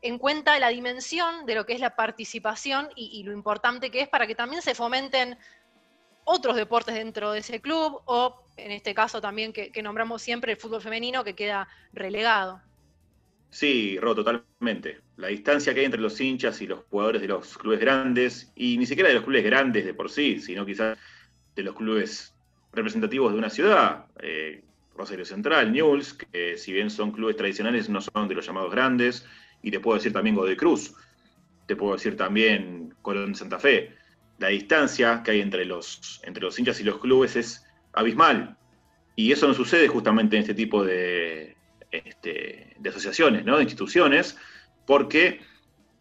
en cuenta la dimensión de lo que es la participación y, lo importante que es para que también se fomenten otros deportes dentro de ese club o en este caso también que, que nombramos siempre el fútbol femenino que queda relegado. Sí, Ro, totalmente. La distancia que hay entre los hinchas y los jugadores de los clubes grandes, y ni siquiera de los clubes grandes de por sí, sino quizás de los clubes representativos de una ciudad, eh, Rosario Central, Newell's, que si bien son clubes tradicionales, no son de los llamados grandes, y te puedo decir también Godoy Cruz, te puedo decir también Colón de Santa Fe. La distancia que hay entre los, entre los hinchas y los clubes es abismal, y eso no sucede justamente en este tipo de, este, de asociaciones, ¿no? de instituciones, porque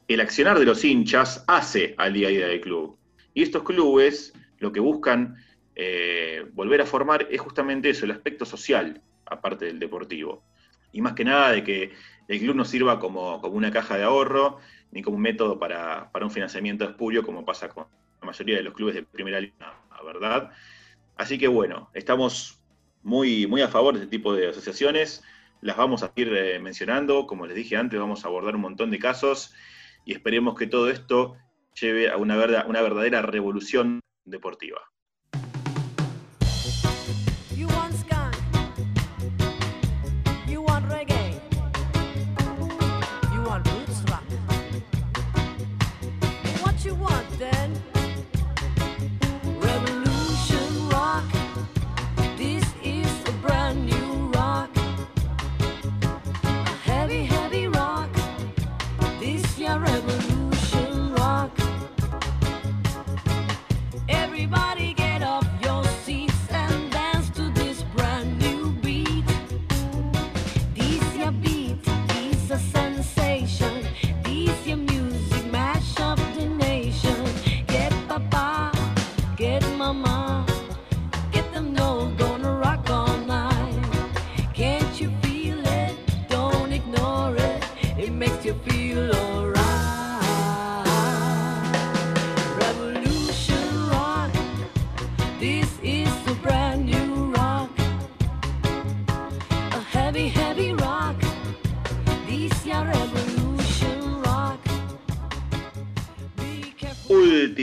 el accionar de los hinchas hace al día a día del club. Y estos clubes lo que buscan eh, volver a formar es justamente eso, el aspecto social, aparte del deportivo. Y más que nada de que el club no sirva como, como una caja de ahorro, ni como un método para, para, un financiamiento espurio, como pasa con la mayoría de los clubes de primera línea, ¿verdad? Así que bueno, estamos muy, muy a favor de este tipo de asociaciones las vamos a ir eh, mencionando, como les dije antes, vamos a abordar un montón de casos y esperemos que todo esto lleve a una, una verdadera revolución deportiva.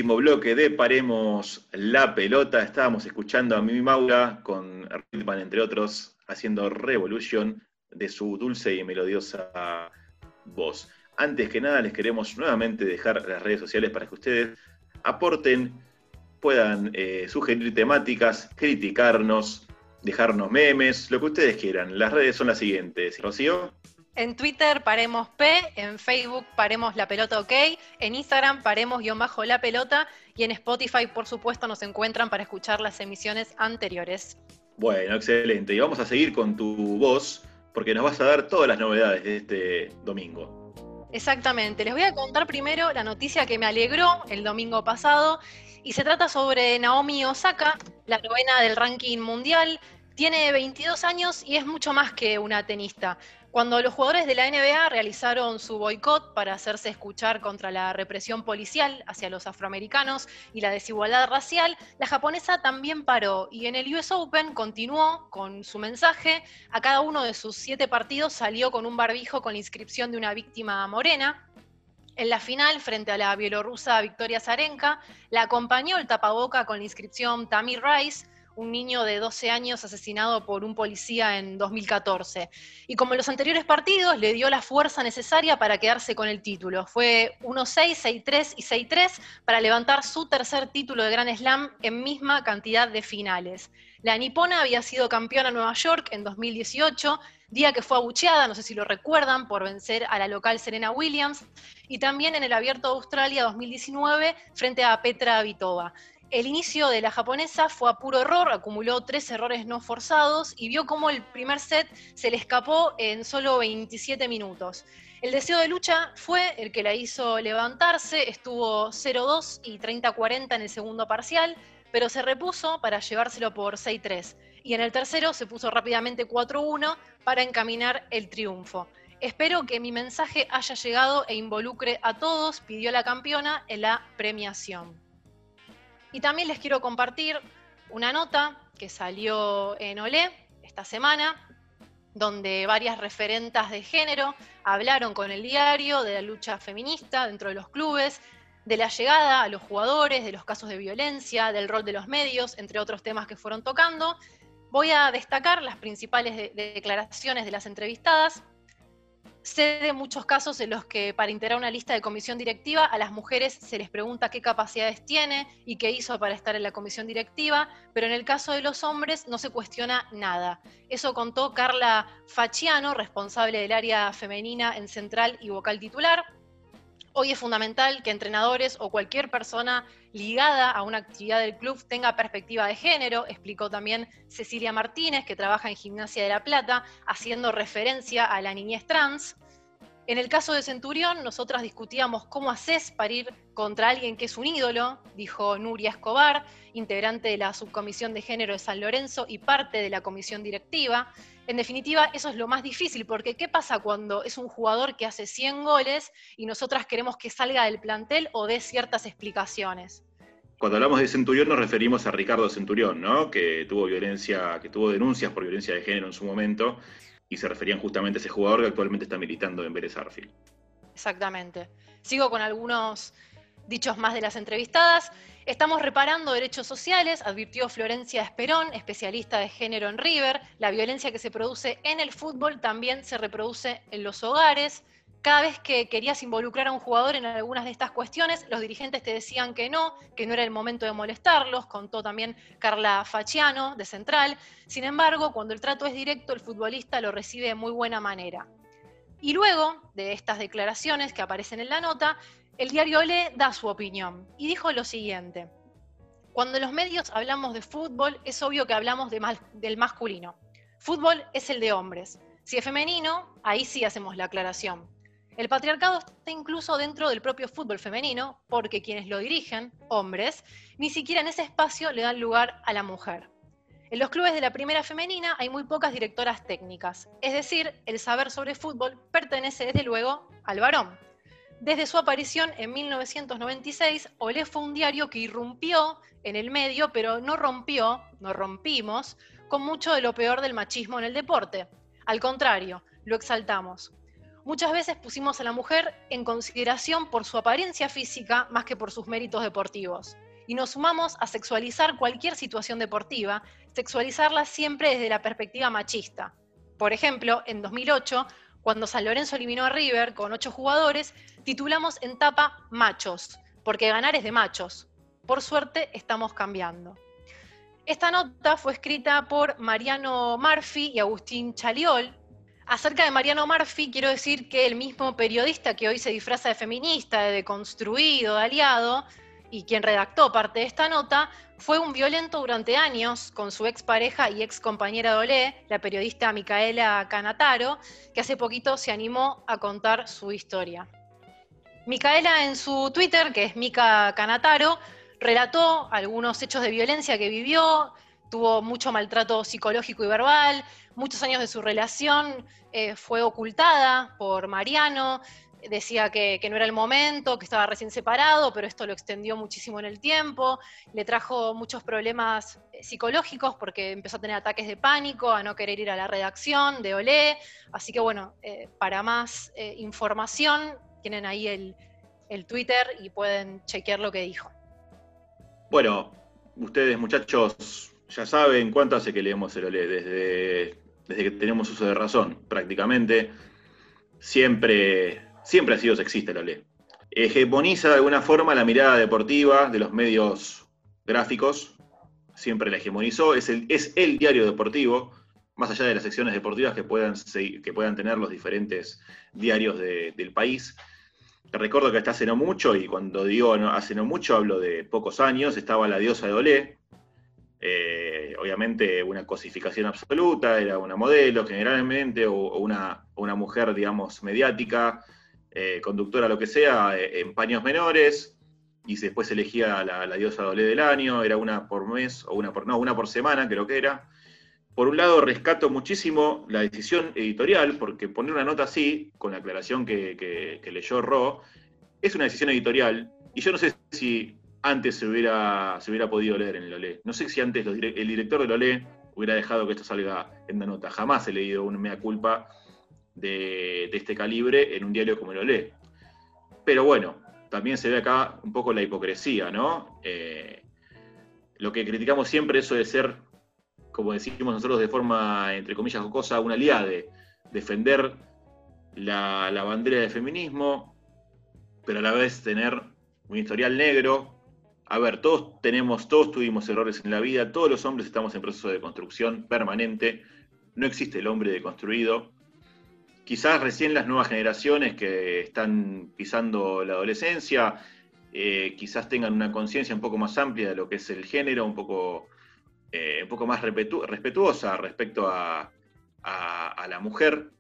Bloque de Paremos la Pelota. Estábamos escuchando a Mimi Maura con Ritman, entre otros, haciendo Revolution de su dulce y melodiosa voz. Antes que nada, les queremos nuevamente dejar las redes sociales para que ustedes aporten, puedan eh, sugerir temáticas, criticarnos, dejarnos memes, lo que ustedes quieran. Las redes son las siguientes. Rocío. En Twitter paremos P, en Facebook paremos la pelota OK, en Instagram paremos guion bajo la pelota y en Spotify por supuesto nos encuentran para escuchar las emisiones anteriores. Bueno, excelente. Y vamos a seguir con tu voz porque nos vas a dar todas las novedades de este domingo. Exactamente, les voy a contar primero la noticia que me alegró el domingo pasado y se trata sobre Naomi Osaka, la novena del ranking mundial. Tiene 22 años y es mucho más que una tenista. Cuando los jugadores de la NBA realizaron su boicot para hacerse escuchar contra la represión policial hacia los afroamericanos y la desigualdad racial, la japonesa también paró y en el US Open continuó con su mensaje. A cada uno de sus siete partidos salió con un barbijo con la inscripción de una víctima morena. En la final, frente a la bielorrusa Victoria Zarenka, la acompañó el tapaboca con la inscripción Tammy Rice, un niño de 12 años asesinado por un policía en 2014. Y como en los anteriores partidos, le dio la fuerza necesaria para quedarse con el título. Fue 1-6, 6-3 y 6-3 para levantar su tercer título de Grand Slam en misma cantidad de finales. La nipona había sido campeona en Nueva York en 2018, día que fue abucheada, no sé si lo recuerdan, por vencer a la local Serena Williams, y también en el Abierto de Australia 2019 frente a Petra Vitova. El inicio de la japonesa fue a puro error, acumuló tres errores no forzados y vio cómo el primer set se le escapó en solo 27 minutos. El deseo de lucha fue el que la hizo levantarse, estuvo 0-2 y 30-40 en el segundo parcial, pero se repuso para llevárselo por 6-3. Y en el tercero se puso rápidamente 4-1 para encaminar el triunfo. Espero que mi mensaje haya llegado e involucre a todos, pidió la campeona en la premiación. Y también les quiero compartir una nota que salió en Olé esta semana. donde varias referentas de género hablaron con el diario de la lucha feminista dentro de los clubes, de la llegada a los jugadores, de los casos de violencia, del rol de los medios, entre otros temas que fueron tocando. Voy a destacar las principales de- de declaraciones de las entrevistadas. Sé de muchos casos en los que para integrar una lista de comisión directiva a las mujeres se les pregunta qué capacidades tiene y qué hizo para estar en la comisión directiva, pero en el caso de los hombres no se cuestiona nada. Eso contó Carla Facciano, responsable del área femenina en Central y vocal titular. Hoy es fundamental que entrenadores o cualquier persona ligada a una actividad del club tenga perspectiva de género, explicó también Cecilia Martínez, que trabaja en Gimnasia de la Plata, haciendo referencia a la niñez trans. En el caso de Centurión, nosotras discutíamos cómo haces para ir contra alguien que es un ídolo, dijo Nuria Escobar, integrante de la subcomisión de género de San Lorenzo y parte de la comisión directiva. En definitiva, eso es lo más difícil, porque ¿qué pasa cuando es un jugador que hace 100 goles y nosotras queremos que salga del plantel o dé ciertas explicaciones? Cuando hablamos de Centurión nos referimos a Ricardo Centurión, ¿no? Que tuvo violencia, que tuvo denuncias por violencia de género en su momento, y se referían justamente a ese jugador que actualmente está militando en Vélez Arfield. Exactamente. Sigo con algunos dichos más de las entrevistadas. Estamos reparando derechos sociales, advirtió Florencia Esperón, especialista de género en River. La violencia que se produce en el fútbol también se reproduce en los hogares. Cada vez que querías involucrar a un jugador en algunas de estas cuestiones, los dirigentes te decían que no, que no era el momento de molestarlos, contó también Carla Facciano de Central. Sin embargo, cuando el trato es directo, el futbolista lo recibe de muy buena manera. Y luego de estas declaraciones que aparecen en la nota, el diario Le da su opinión y dijo lo siguiente. Cuando los medios hablamos de fútbol, es obvio que hablamos del masculino. Fútbol es el de hombres. Si es femenino, ahí sí hacemos la aclaración. El patriarcado está incluso dentro del propio fútbol femenino, porque quienes lo dirigen, hombres, ni siquiera en ese espacio le dan lugar a la mujer. En los clubes de la primera femenina hay muy pocas directoras técnicas, es decir, el saber sobre fútbol pertenece desde luego al varón. Desde su aparición en 1996, Olé fue un diario que irrumpió en el medio, pero no rompió, no rompimos, con mucho de lo peor del machismo en el deporte. Al contrario, lo exaltamos. Muchas veces pusimos a la mujer en consideración por su apariencia física más que por sus méritos deportivos. Y nos sumamos a sexualizar cualquier situación deportiva, sexualizarla siempre desde la perspectiva machista. Por ejemplo, en 2008, cuando San Lorenzo eliminó a River con ocho jugadores, titulamos en tapa Machos, porque ganar es de machos. Por suerte estamos cambiando. Esta nota fue escrita por Mariano Murphy y Agustín Chaliol. Acerca de Mariano Murphy, quiero decir que el mismo periodista que hoy se disfraza de feminista, de deconstruido, de aliado, y quien redactó parte de esta nota, fue un violento durante años con su expareja y ex compañera de la periodista Micaela Canataro, que hace poquito se animó a contar su historia. Micaela en su Twitter, que es Mica Canataro, relató algunos hechos de violencia que vivió, tuvo mucho maltrato psicológico y verbal, muchos años de su relación eh, fue ocultada por Mariano, decía que, no era el momento, que estaba recién separado, pero esto lo extendió muchísimo en el tiempo, le trajo muchos problemas eh, psicológicos porque empezó a tener ataques de pánico, a no querer ir a la redacción de Olé, así que bueno, eh, para más eh, información tienen ahí el, el Twitter y pueden chequear lo que dijo. Bueno, ustedes muchachos ya saben cuánto hace que leemos el Olé, desde, desde que tenemos uso de razón, prácticamente. Siempre, siempre ha sido sexista el Olé. Hegemoniza de alguna forma la mirada deportiva de los medios gráficos, siempre la hegemonizó, es el, es el diario deportivo, más allá de las secciones deportivas que puedan, que puedan tener los diferentes diarios de, del país. Te recuerdo que hasta hace no mucho, y cuando digo hace no mucho hablo de pocos años, estaba la diosa de Olé, eh, obviamente una cosificación absoluta, era una modelo generalmente, o, o una, una, mujer, digamos, mediática, eh, conductora, lo que sea, eh, en paños menores, y después elegía la, la diosa Olé del año, era una por mes, o una por, no, una por semana, creo que era. Por un lado, rescato muchísimo la decisión editorial, porque poner una nota así, con la aclaración que, leyó Ro, es una decisión editorial, y yo no sé si antes se hubiera, se hubiera podido leer en el Olé. No sé si antes el director del Olé hubiera dejado que esto salga en la nota. Jamás he leído una mea culpa de, este calibre en un diario como lo lee. Pero bueno, también se ve acá un poco la hipocresía, ¿no? Eh, lo que criticamos siempre, eso de ser, como decimos nosotros de forma, entre comillas, jocosa, una aliade, defender la, la bandera del feminismo, pero a la vez tener un historial negro. A ver, todos tenemos, todos tuvimos errores en la vida, todos los hombres estamos en proceso de construcción permanente, no existe el hombre deconstruido. Quizás recién las nuevas generaciones que están pisando la adolescencia, eh, quizás tengan una conciencia un poco más amplia de lo que es el género, un poco, eh, un poco más respetu- respetuosa respecto a la mujer,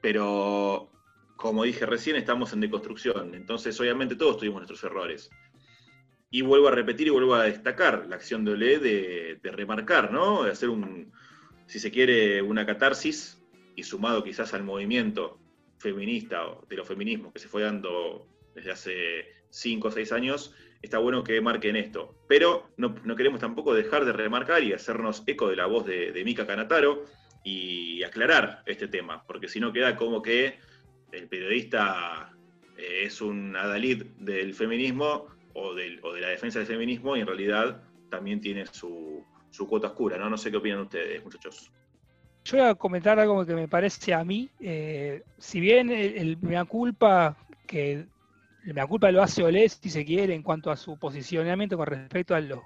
pero como dije recién, estamos en deconstrucción, entonces obviamente todos tuvimos nuestros errores. Y vuelvo a repetir y vuelvo a destacar la acción de Olé de, de remarcar, ¿no? De hacer un, si se quiere, una catarsis y sumado quizás al movimiento feminista o de los feminismos que se fue dando desde hace cinco o seis años, está bueno que marquen esto. Pero no, no queremos tampoco dejar de remarcar y hacernos eco de la voz de, de Mika Canataro y aclarar este tema, porque si no queda como que el periodista eh, es un adalid del feminismo o, del- o de la defensa del feminismo y en realidad también tiene su, su cuota oscura, ¿no? No sé qué opinan ustedes, muchachos. Yo voy a comentar algo que me parece a mí, eh, si bien el, el mea culpa que el mea culpa lo hace Olé, si se quiere, en cuanto a su posicionamiento con respecto a los,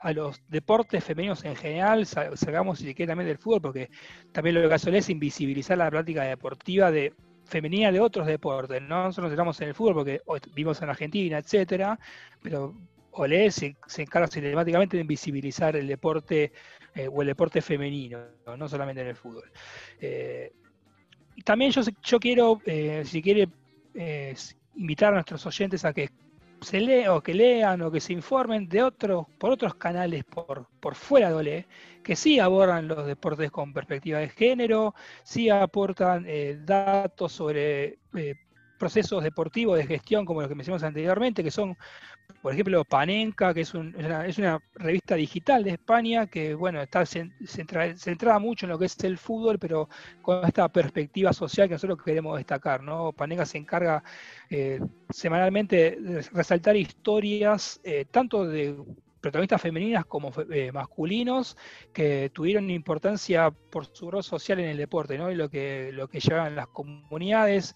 a los deportes femeninos en general, sa- sacamos si quiere también del fútbol, porque también lo que hace Olé es invisibilizar la práctica deportiva de femenina de otros deportes, ¿no? Nosotros nos centramos en el fútbol porque vivimos en Argentina, etcétera, pero Olé se, encarga sistemáticamente de invisibilizar el deporte eh, o el deporte femenino, no, solamente en el fútbol. Eh, y también yo, yo quiero, eh, si quiere, invitar a nuestros oyentes a que se lean o que lean o que se informen de otros, por otros canales por, por fuera de Olé, que sí abordan los deportes con perspectiva de género, sí aportan datos sobre procesos deportivos de gestión como los que mencionamos anteriormente, que son, por ejemplo, Panenka, que es, un- es una, revista digital de España que, bueno, está cen- centra- centrada mucho en lo que es el fútbol, pero con esta perspectiva social que nosotros queremos destacar, ¿no? Panenka se encarga eh, semanalmente de resaltar historias, eh, tanto de protagonistas femeninas como eh, masculinos que tuvieron importancia por su rol social en el deporte, ¿no? Y lo que, lo que llevan las comunidades.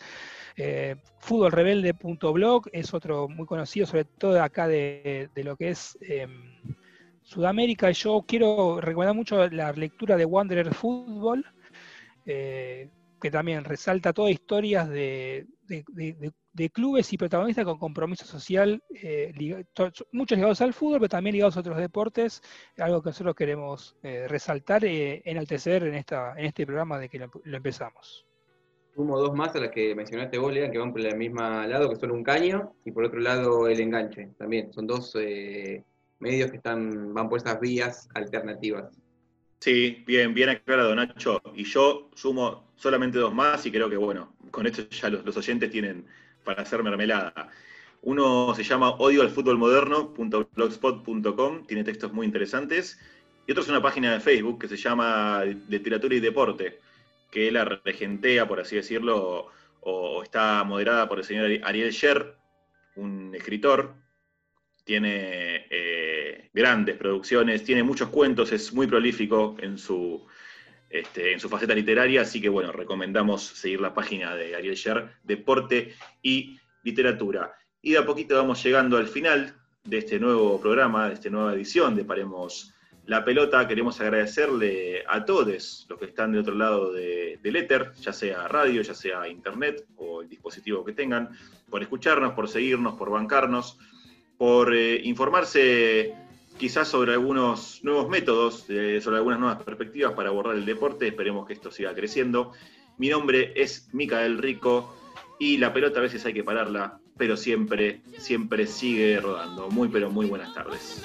Eh, Fútbolrebelde.blog es otro muy conocido, sobre todo acá de, de lo que es eh, Sudamérica. Yo quiero recomendar mucho la lectura de Wanderer Fútbol, eh, que también resalta todas historias de, de- de- de- clubes y protagonistas con compromiso social, eh, liga- muchos ligados al fútbol, pero también ligados a otros deportes, algo que nosotros queremos eh, resaltar, eh, enaltecer en, esta, en este programa de que lo, lo empezamos. Sumo dos más a las que mencionaste vos, Lean, que van por el mismo lado, que son un caño, y por otro lado el enganche, también. Son dos eh, medios que están van por esas vías alternativas. Sí, bien, bien aclarado, Nacho. Y yo sumo solamente dos más y creo que, bueno, con esto ya los, los oyentes tienen para hacer mermelada. Uno se llama Odio al Fútbol Moderno.blogspot.com, tiene textos muy interesantes. Y otro es una página de Facebook que se llama Literatura y Deporte, que la regentea, por así decirlo, o, está moderada por el señor Ariel Sher, un escritor tiene eh, grandes producciones, tiene muchos cuentos, es muy prolífico en su, este, en su faceta literaria, así que bueno, recomendamos seguir la página de Ariel Sher, Deporte y Literatura. Y de a poquito vamos llegando al final de este nuevo programa, de esta nueva edición de Paremos la Pelota. Queremos agradecerle a todos los que están del otro lado de- del éter, ya sea radio, ya sea internet o el dispositivo que tengan, por escucharnos, por seguirnos, por bancarnos por eh, informarse quizás sobre algunos nuevos métodos, eh, sobre algunas nuevas perspectivas para abordar el deporte. Esperemos que esto siga creciendo. Mi nombre es Micael Rico y la pelota a veces hay que pararla, pero siempre, siempre sigue rodando. Muy, pero muy buenas tardes.